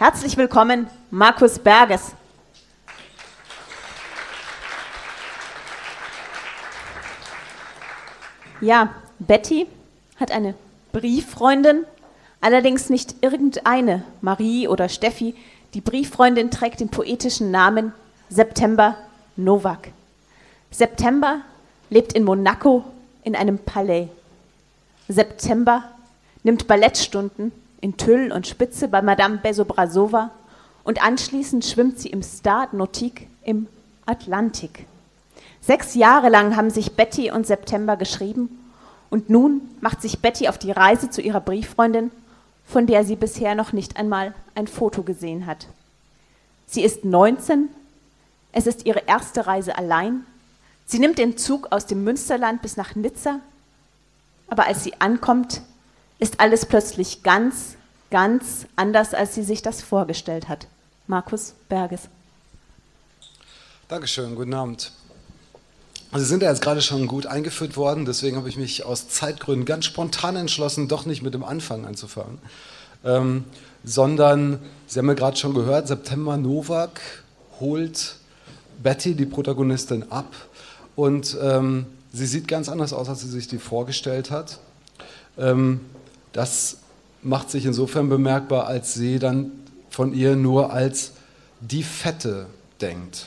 Herzlich willkommen, Markus Berges. Ja, Betty hat eine Brieffreundin, allerdings nicht irgendeine, Marie oder Steffi. Die Brieffreundin trägt den poetischen Namen September Novak. September lebt in Monaco in einem Palais. September nimmt Ballettstunden in Tüll und Spitze bei Madame Besobrasova und anschließend schwimmt sie im Stade Nautique im Atlantik. Sechs Jahre lang haben sich Betty und September geschrieben und nun macht sich Betty auf die Reise zu ihrer Brieffreundin, von der sie bisher noch nicht einmal ein Foto gesehen hat. Sie ist 19, es ist ihre erste Reise allein. Sie nimmt den Zug aus dem Münsterland bis nach Nizza, aber als sie ankommt, ist alles plötzlich ganz, ganz anders, als sie sich das vorgestellt hat. Markus Berges. Dankeschön, guten Abend. Sie sind ja jetzt gerade schon gut eingeführt worden, deswegen habe ich mich aus Zeitgründen ganz spontan entschlossen, doch nicht mit dem Anfang anzufangen, ähm, sondern, Sie haben ja gerade schon gehört, September Novak holt Betty, die Protagonistin, ab und ähm, sie sieht ganz anders aus, als sie sich die vorgestellt hat. Ähm, das macht sich insofern bemerkbar, als sie dann von ihr nur als die Fette denkt.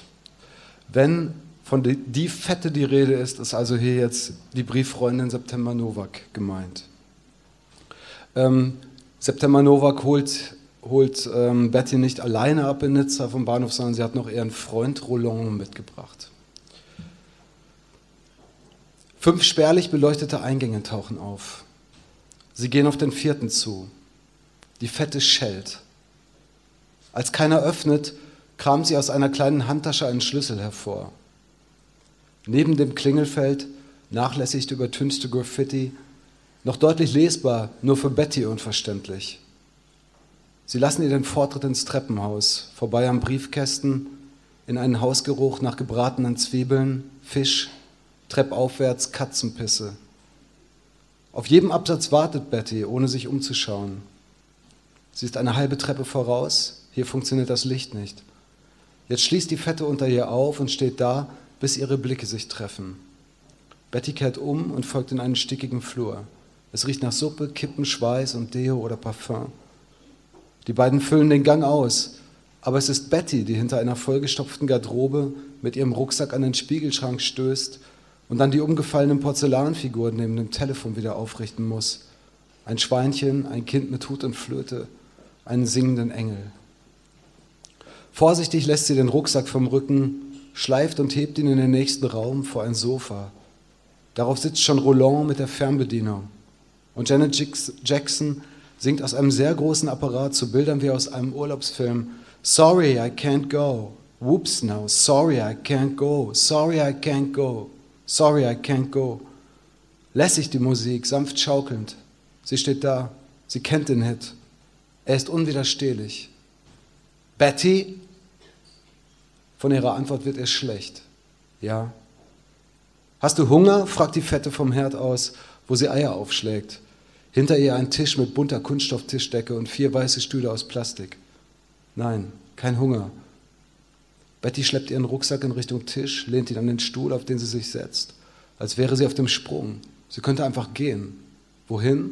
Wenn von die, die Fette die Rede ist, ist also hier jetzt die Brieffreundin September Novak gemeint. Ähm, September Novak holt, holt ähm, Betty nicht alleine ab in Nizza vom Bahnhof, sondern sie hat noch ihren Freund Roland mitgebracht. Fünf spärlich beleuchtete Eingänge tauchen auf. Sie gehen auf den vierten zu. Die Fette schellt. Als keiner öffnet, kramt sie aus einer kleinen Handtasche einen Schlüssel hervor. Neben dem Klingelfeld, nachlässig übertünchte Graffiti, noch deutlich lesbar, nur für Betty unverständlich. Sie lassen ihr den Vortritt ins Treppenhaus, vorbei am Briefkästen, in einen Hausgeruch nach gebratenen Zwiebeln, Fisch, treppaufwärts Katzenpisse. Auf jedem Absatz wartet Betty, ohne sich umzuschauen. Sie ist eine halbe Treppe voraus, hier funktioniert das Licht nicht. Jetzt schließt die Fette unter ihr auf und steht da, bis ihre Blicke sich treffen. Betty kehrt um und folgt in einen stickigen Flur. Es riecht nach Suppe, Kippen, Schweiß und Deo oder Parfum. Die beiden füllen den Gang aus, aber es ist Betty, die hinter einer vollgestopften Garderobe mit ihrem Rucksack an den Spiegelschrank stößt und dann die umgefallenen Porzellanfiguren neben dem Telefon wieder aufrichten muss. Ein Schweinchen, ein Kind mit Hut und Flöte, einen singenden Engel. Vorsichtig lässt sie den Rucksack vom Rücken, schleift und hebt ihn in den nächsten Raum vor ein Sofa. Darauf sitzt schon Roland mit der Fernbedienung. Und Janet Jackson singt aus einem sehr großen Apparat zu Bildern wie aus einem Urlaubsfilm Sorry, I can't go. Whoops now. Sorry, I can't go. Sorry, I can't go. Sorry, I can't go. Lässig die Musik, sanft schaukelnd. Sie steht da. Sie kennt den Hit. Er ist unwiderstehlich. Betty? Von ihrer Antwort wird ihr schlecht. Ja. Hast du Hunger? fragt die Fette vom Herd aus, wo sie Eier aufschlägt. Hinter ihr ein Tisch mit bunter Kunststofftischdecke und vier weiße Stühle aus Plastik. Nein, kein Hunger. Betty schleppt ihren Rucksack in Richtung Tisch, lehnt ihn an den Stuhl, auf den sie sich setzt, als wäre sie auf dem Sprung. Sie könnte einfach gehen. Wohin?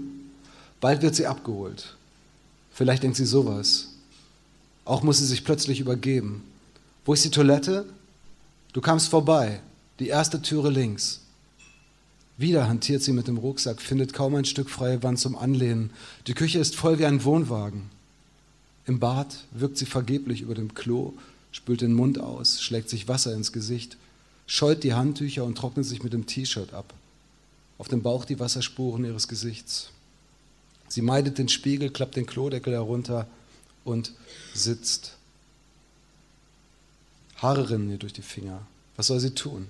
Bald wird sie abgeholt. Vielleicht denkt sie sowas. Auch muss sie sich plötzlich übergeben. Wo ist die Toilette? Du kamst vorbei. Die erste Türe links. Wieder hantiert sie mit dem Rucksack, findet kaum ein Stück freie Wand zum Anlehnen. Die Küche ist voll wie ein Wohnwagen. Im Bad wirkt sie vergeblich über dem Klo, spült den Mund aus, schlägt sich Wasser ins Gesicht, scheut die Handtücher und trocknet sich mit dem T-Shirt ab. Auf dem Bauch die Wasserspuren ihres Gesichts. Sie meidet den Spiegel, klappt den Klodeckel herunter und sitzt. Haare rinnen ihr durch die Finger. Was soll sie tun?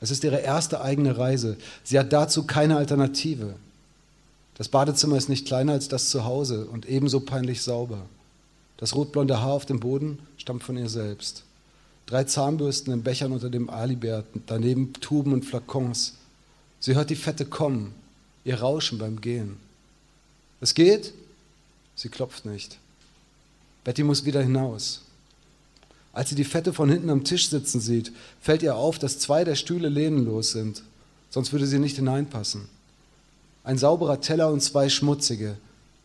Es ist ihre erste eigene Reise. Sie hat dazu keine Alternative. Das Badezimmer ist nicht kleiner als das zu Hause und ebenso peinlich sauber. Das rotblonde Haar auf dem Boden stammt von ihr selbst. Drei Zahnbürsten in Bechern unter dem Alibert, daneben Tuben und Flakons. Sie hört die Fette kommen, ihr Rauschen beim Gehen. Es geht? Sie klopft nicht. Betty muss wieder hinaus. Als sie die Fette von hinten am Tisch sitzen sieht, fällt ihr auf, dass zwei der Stühle lehnenlos sind, sonst würde sie nicht hineinpassen. Ein sauberer Teller und zwei schmutzige.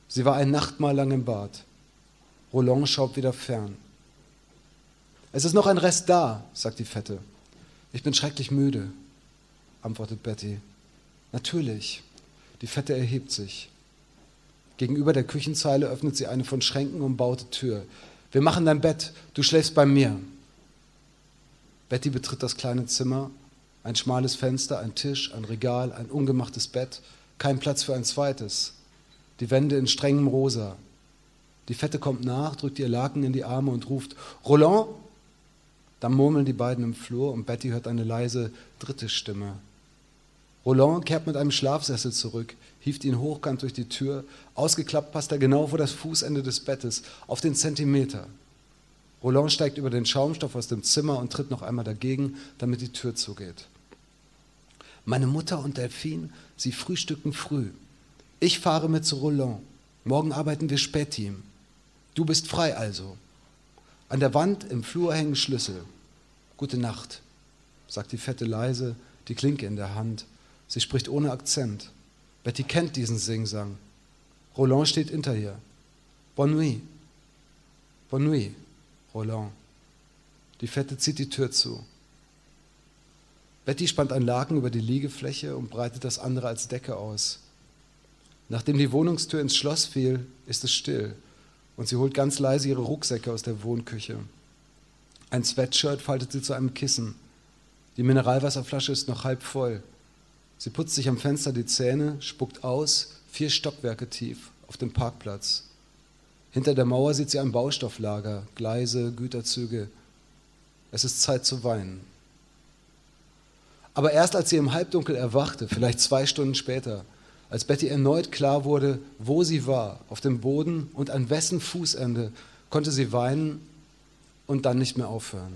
Sie war ein Nachtmahl lang im Bad. Roland schaut wieder fern. Es ist noch ein Rest da, sagt die Fette. Ich bin schrecklich müde, antwortet Betty. Natürlich. Die Fette erhebt sich. Gegenüber der Küchenzeile öffnet sie eine von Schränken umbaute Tür. Wir machen dein Bett, du schläfst bei mir. Betty betritt das kleine Zimmer. Ein schmales Fenster, ein Tisch, ein Regal, ein ungemachtes Bett, kein Platz für ein zweites. Die Wände in strengem Rosa. Die Fette kommt nach, drückt ihr Laken in die Arme und ruft: Roland! Dann murmeln die beiden im Flur und Betty hört eine leise dritte Stimme. Roland kehrt mit einem Schlafsessel zurück, hieft ihn hochkant durch die Tür. Ausgeklappt passt er genau vor das Fußende des Bettes, auf den Zentimeter. Roland steigt über den Schaumstoff aus dem Zimmer und tritt noch einmal dagegen, damit die Tür zugeht. Meine Mutter und Delphine, sie frühstücken früh. Ich fahre mit zu Roland. Morgen arbeiten wir Spätteam. Du bist frei also. An der Wand im Flur hängen Schlüssel. Gute Nacht, sagt die Fette leise, die Klinke in der Hand. Sie spricht ohne Akzent. Betty kennt diesen Singsang. Roland steht hinter ihr. Bonne nuit. Bonne nuit, Roland. Die Fette zieht die Tür zu. Betty spannt ein Laken über die Liegefläche und breitet das andere als Decke aus. Nachdem die Wohnungstür ins Schloss fiel, ist es still und sie holt ganz leise ihre Rucksäcke aus der Wohnküche. Ein Sweatshirt faltet sie zu einem Kissen. Die Mineralwasserflasche ist noch halb voll. Sie putzt sich am Fenster die Zähne, spuckt aus, vier Stockwerke tief, auf dem Parkplatz. Hinter der Mauer sieht sie ein Baustofflager, Gleise, Güterzüge. Es ist Zeit zu weinen. Aber erst als sie im Halbdunkel erwachte, vielleicht zwei Stunden später, als Betty erneut klar wurde, wo sie war, auf dem Boden und an wessen Fußende, konnte sie weinen und dann nicht mehr aufhören.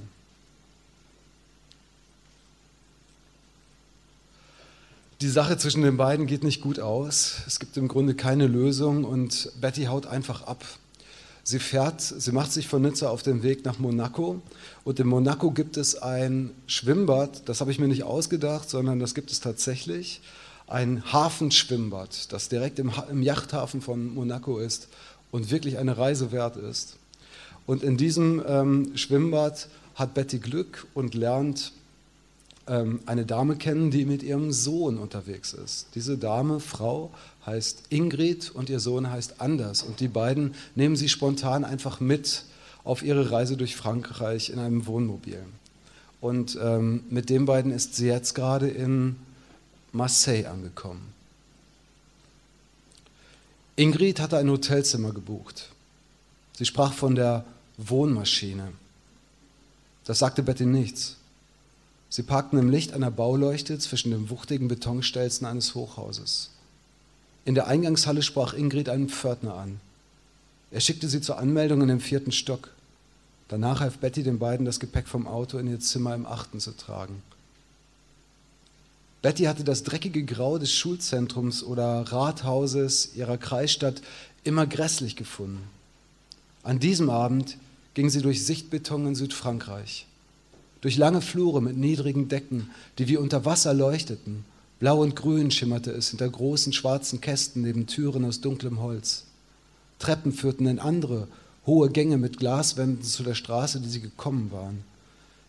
Die Sache zwischen den beiden geht nicht gut aus. Es gibt im Grunde keine Lösung und Betty haut einfach ab. Sie fährt, sie macht sich von Nizza auf den Weg nach Monaco und in Monaco gibt es ein Schwimmbad, das habe ich mir nicht ausgedacht, sondern das gibt es tatsächlich ein Hafenschwimmbad, das direkt im, im Yachthafen von Monaco ist und wirklich eine Reise wert ist. Und in diesem ähm, Schwimmbad hat Betty Glück und lernt ähm, eine Dame kennen, die mit ihrem Sohn unterwegs ist. Diese Dame, Frau, heißt Ingrid und ihr Sohn heißt Anders. Und die beiden nehmen sie spontan einfach mit auf ihre Reise durch Frankreich in einem Wohnmobil. Und ähm, mit den beiden ist sie jetzt gerade in Marseille angekommen. Ingrid hatte ein Hotelzimmer gebucht. Sie sprach von der Wohnmaschine. Das sagte Betty nichts. Sie parkten im Licht einer Bauleuchte zwischen den wuchtigen Betonstelzen eines Hochhauses. In der Eingangshalle sprach Ingrid einen Pförtner an. Er schickte sie zur Anmeldung in den vierten Stock. Danach half Betty den beiden, das Gepäck vom Auto in ihr Zimmer im achten zu tragen. Betty hatte das dreckige Grau des Schulzentrums oder Rathauses ihrer Kreisstadt immer grässlich gefunden. An diesem Abend ging sie durch Sichtbeton in Südfrankreich, durch lange Flure mit niedrigen Decken, die wie unter Wasser leuchteten. Blau und grün schimmerte es hinter großen schwarzen Kästen neben Türen aus dunklem Holz. Treppen führten in andere, hohe Gänge mit Glaswänden zu der Straße, die sie gekommen waren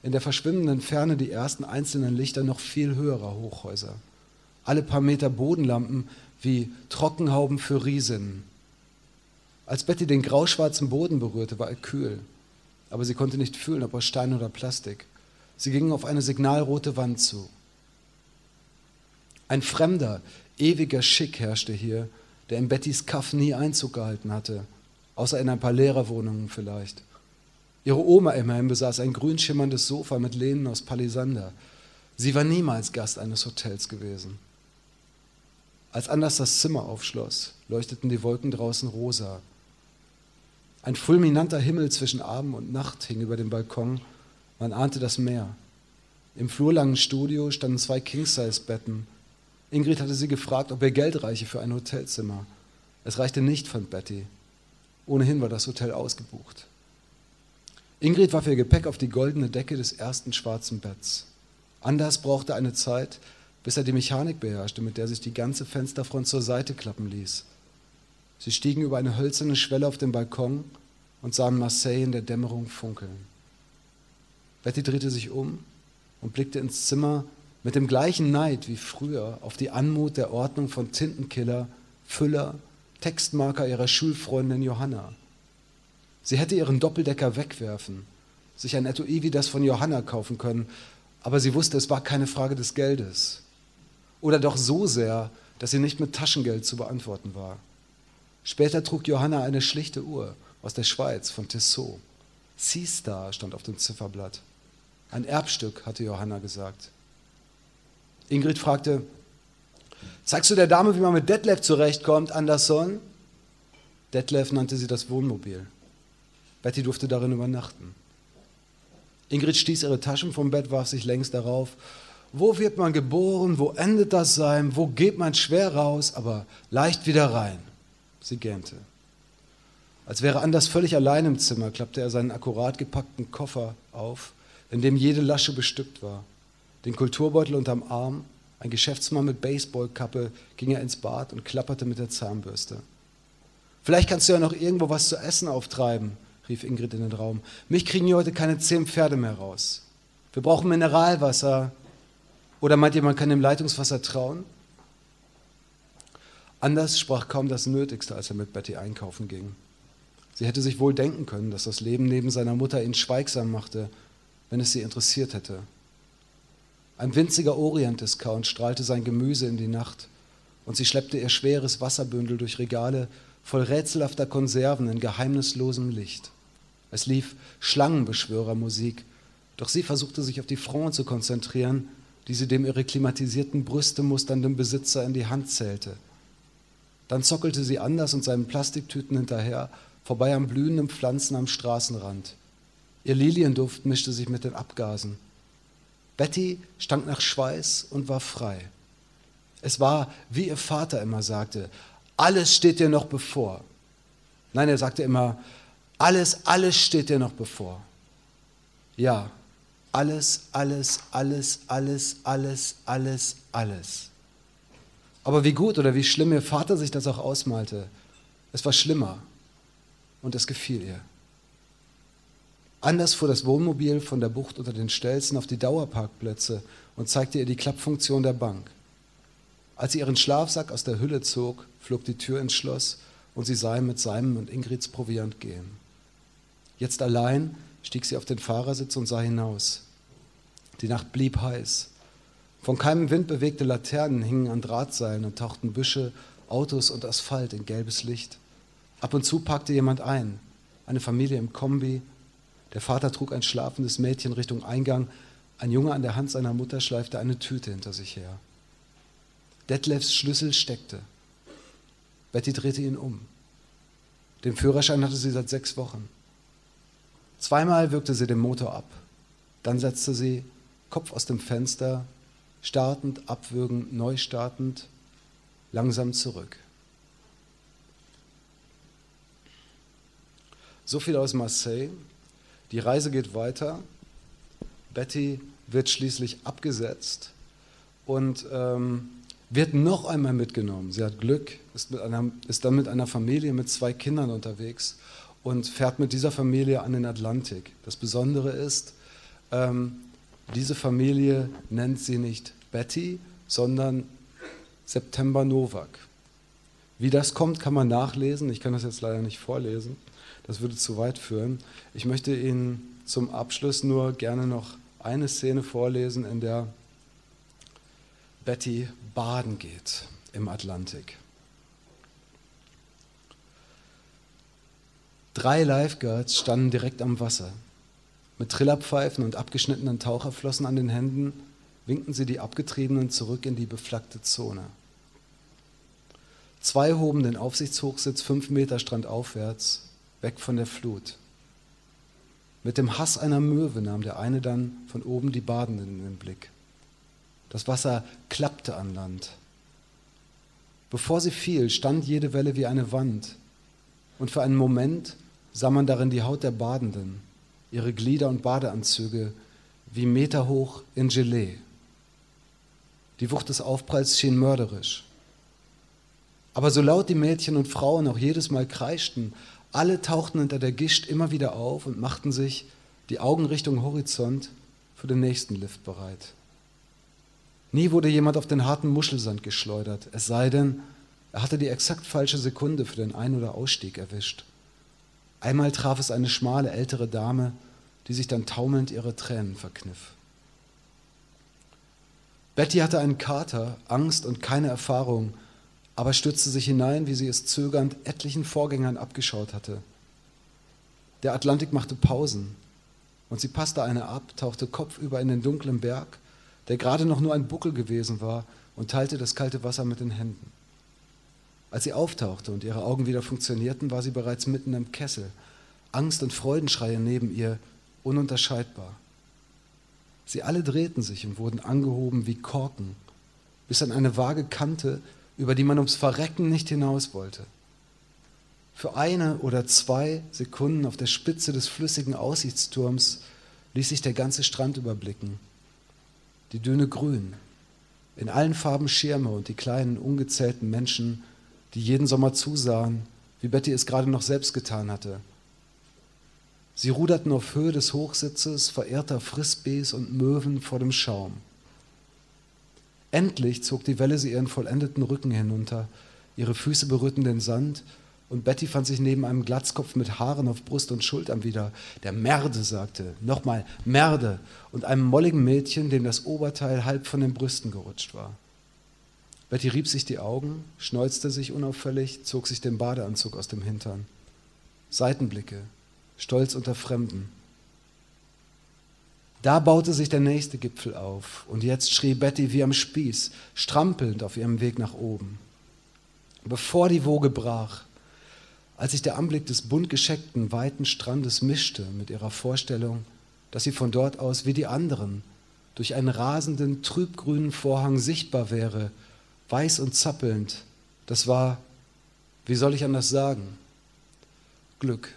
in der verschwimmenden Ferne die ersten einzelnen Lichter noch viel höherer Hochhäuser. Alle paar Meter Bodenlampen wie Trockenhauben für Riesen. Als Betty den grauschwarzen Boden berührte, war er kühl, aber sie konnte nicht fühlen, ob aus Stein oder Plastik. Sie gingen auf eine signalrote Wand zu. Ein fremder, ewiger Schick herrschte hier, der in Bettys Kaff nie Einzug gehalten hatte, außer in ein paar Lehrerwohnungen vielleicht. Ihre Oma immerhin besaß ein grün schimmerndes Sofa mit Lehnen aus Palisander. Sie war niemals Gast eines Hotels gewesen. Als Anders das Zimmer aufschloss, leuchteten die Wolken draußen rosa. Ein fulminanter Himmel zwischen Abend und Nacht hing über dem Balkon. Man ahnte das Meer. Im flurlangen Studio standen zwei King-Size-Betten. Ingrid hatte sie gefragt, ob ihr Geld reiche für ein Hotelzimmer. Es reichte nicht, fand Betty. Ohnehin war das Hotel ausgebucht. Ingrid warf ihr Gepäck auf die goldene Decke des ersten schwarzen Betts. Anders brauchte eine Zeit, bis er die Mechanik beherrschte, mit der sich die ganze Fensterfront zur Seite klappen ließ. Sie stiegen über eine hölzerne Schwelle auf den Balkon und sahen Marseille in der Dämmerung funkeln. Betty drehte sich um und blickte ins Zimmer mit dem gleichen Neid wie früher auf die Anmut der Ordnung von Tintenkiller, Füller, Textmarker ihrer Schulfreundin Johanna. Sie hätte ihren Doppeldecker wegwerfen, sich ein Etui wie das von Johanna kaufen können, aber sie wusste, es war keine Frage des Geldes. Oder doch so sehr, dass sie nicht mit Taschengeld zu beantworten war. Später trug Johanna eine schlichte Uhr aus der Schweiz von Tissot. Seastar stand auf dem Zifferblatt. Ein Erbstück, hatte Johanna gesagt. Ingrid fragte, zeigst du der Dame, wie man mit Detlef zurechtkommt, Anderson? Detlef nannte sie das Wohnmobil. Betty durfte darin übernachten. Ingrid stieß ihre Taschen vom Bett, warf sich längs darauf. Wo wird man geboren? Wo endet das Sein? Wo geht man schwer raus, aber leicht wieder rein? Sie gähnte. Als wäre Anders völlig allein im Zimmer, klappte er seinen akkurat gepackten Koffer auf, in dem jede Lasche bestückt war. Den Kulturbeutel unterm Arm, ein Geschäftsmann mit Baseballkappe, ging er ins Bad und klapperte mit der Zahnbürste. Vielleicht kannst du ja noch irgendwo was zu essen auftreiben, rief Ingrid in den Raum. Mich kriegen hier heute keine zehn Pferde mehr raus. Wir brauchen Mineralwasser. Oder meint ihr, man kann dem Leitungswasser trauen? Anders sprach kaum das Nötigste, als er mit Betty einkaufen ging. Sie hätte sich wohl denken können, dass das Leben neben seiner Mutter ihn schweigsam machte, wenn es sie interessiert hätte. Ein winziger Orient-Discount strahlte sein Gemüse in die Nacht und sie schleppte ihr schweres Wasserbündel durch Regale voll rätselhafter Konserven in geheimnislosem Licht. Es lief Schlangenbeschwörermusik, doch sie versuchte sich auf die Front zu konzentrieren, die sie dem ihre klimatisierten Brüste musternden Besitzer in die Hand zählte. Dann zockelte sie Anders und seinen Plastiktüten hinterher, vorbei an blühenden Pflanzen am Straßenrand. Ihr Lilienduft mischte sich mit den Abgasen. Betty stank nach Schweiß und war frei. Es war, wie ihr Vater immer sagte, alles steht dir noch bevor. Nein, er sagte immer, alles, alles steht dir noch bevor. Ja, alles, alles, alles, alles, alles, alles, alles. Aber wie gut oder wie schlimm ihr Vater sich das auch ausmalte, es war schlimmer und es gefiel ihr. Anders fuhr das Wohnmobil von der Bucht unter den Stelzen auf die Dauerparkplätze und zeigte ihr die Klappfunktion der Bank. Als sie ihren Schlafsack aus der Hülle zog, flog die Tür ins Schloss und sie sah ihn mit seinem und Ingrids Proviant gehen. Jetzt allein stieg sie auf den Fahrersitz und sah hinaus. Die Nacht blieb heiß. Von keinem Wind bewegte Laternen hingen an Drahtseilen und tauchten Büsche, Autos und Asphalt in gelbes Licht. Ab und zu packte jemand ein, eine Familie im Kombi. Der Vater trug ein schlafendes Mädchen Richtung Eingang. Ein Junge an der Hand seiner Mutter schleifte eine Tüte hinter sich her. Detlefs Schlüssel steckte. Betty drehte ihn um. Den Führerschein hatte sie seit sechs Wochen. Zweimal wirkte sie den Motor ab. Dann setzte sie, Kopf aus dem Fenster, startend, abwürgend, neu startend, langsam zurück. So viel aus Marseille. Die Reise geht weiter. Betty wird schließlich abgesetzt und ähm, wird noch einmal mitgenommen. Sie hat Glück, ist, einer, ist dann mit einer Familie mit zwei Kindern unterwegs und fährt mit dieser Familie an den Atlantik. Das Besondere ist, ähm, diese Familie nennt sie nicht Betty, sondern September Novak. Wie das kommt, kann man nachlesen. Ich kann das jetzt leider nicht vorlesen. Das würde zu weit führen. Ich möchte Ihnen zum Abschluss nur gerne noch eine Szene vorlesen, in der Betty baden geht im Atlantik. Drei Lifeguards standen direkt am Wasser. Mit Trillerpfeifen und abgeschnittenen Taucherflossen an den Händen winkten sie die Abgetriebenen zurück in die beflaggte Zone. Zwei hoben den Aufsichtshochsitz fünf Meter strandaufwärts, weg von der Flut. Mit dem Hass einer Möwe nahm der eine dann von oben die Badenden in den Blick. Das Wasser klappte an Land. Bevor sie fiel, stand jede Welle wie eine Wand, und für einen Moment sah man darin die Haut der Badenden, ihre Glieder und Badeanzüge wie meterhoch in Gelee. Die Wucht des Aufpralls schien mörderisch. Aber so laut die Mädchen und Frauen auch jedes Mal kreischten, alle tauchten hinter der Gischt immer wieder auf und machten sich die Augen Richtung Horizont für den nächsten Lift bereit. Nie wurde jemand auf den harten Muschelsand geschleudert, es sei denn, er hatte die exakt falsche Sekunde für den Ein- oder Ausstieg erwischt. Einmal traf es eine schmale ältere Dame, die sich dann taumelnd ihre Tränen verkniff. Betty hatte einen Kater, Angst und keine Erfahrung, aber stürzte sich hinein, wie sie es zögernd etlichen Vorgängern abgeschaut hatte. Der Atlantik machte Pausen und sie passte eine ab, tauchte kopfüber in den dunklen Berg, der gerade noch nur ein Buckel gewesen war, und teilte das kalte Wasser mit den Händen. Als sie auftauchte und ihre Augen wieder funktionierten, war sie bereits mitten im Kessel, Angst und Freudenschreie neben ihr ununterscheidbar. Sie alle drehten sich und wurden angehoben wie Korken, bis an eine vage Kante, über die man ums Verrecken nicht hinaus wollte. Für eine oder zwei Sekunden auf der Spitze des flüssigen Aussichtsturms ließ sich der ganze Strand überblicken. Die Düne grün, in allen Farben Schirme und die kleinen ungezählten Menschen, die jeden Sommer zusahen, wie Betty es gerade noch selbst getan hatte. Sie ruderten auf Höhe des Hochsitzes verehrter Frisbees und Möwen vor dem Schaum. Endlich zog die Welle sie ihren vollendeten Rücken hinunter, ihre Füße berührten den Sand, und Betty fand sich neben einem Glatzkopf mit Haaren auf Brust und Schultern wieder, der Merde sagte, nochmal Merde, und einem molligen Mädchen, dem das Oberteil halb von den Brüsten gerutscht war. Betty rieb sich die Augen, schneuzte sich unauffällig, zog sich den Badeanzug aus dem Hintern. Seitenblicke, stolz unter Fremden. Da baute sich der nächste Gipfel auf und jetzt schrie Betty wie am Spieß, strampelnd auf ihrem Weg nach oben. Bevor die Woge brach, als sich der Anblick des bunt gescheckten, weiten Strandes mischte mit ihrer Vorstellung, dass sie von dort aus wie die anderen durch einen rasenden, trübgrünen Vorhang sichtbar wäre, weiß und zappelnd, das war, wie soll ich anders sagen, Glück.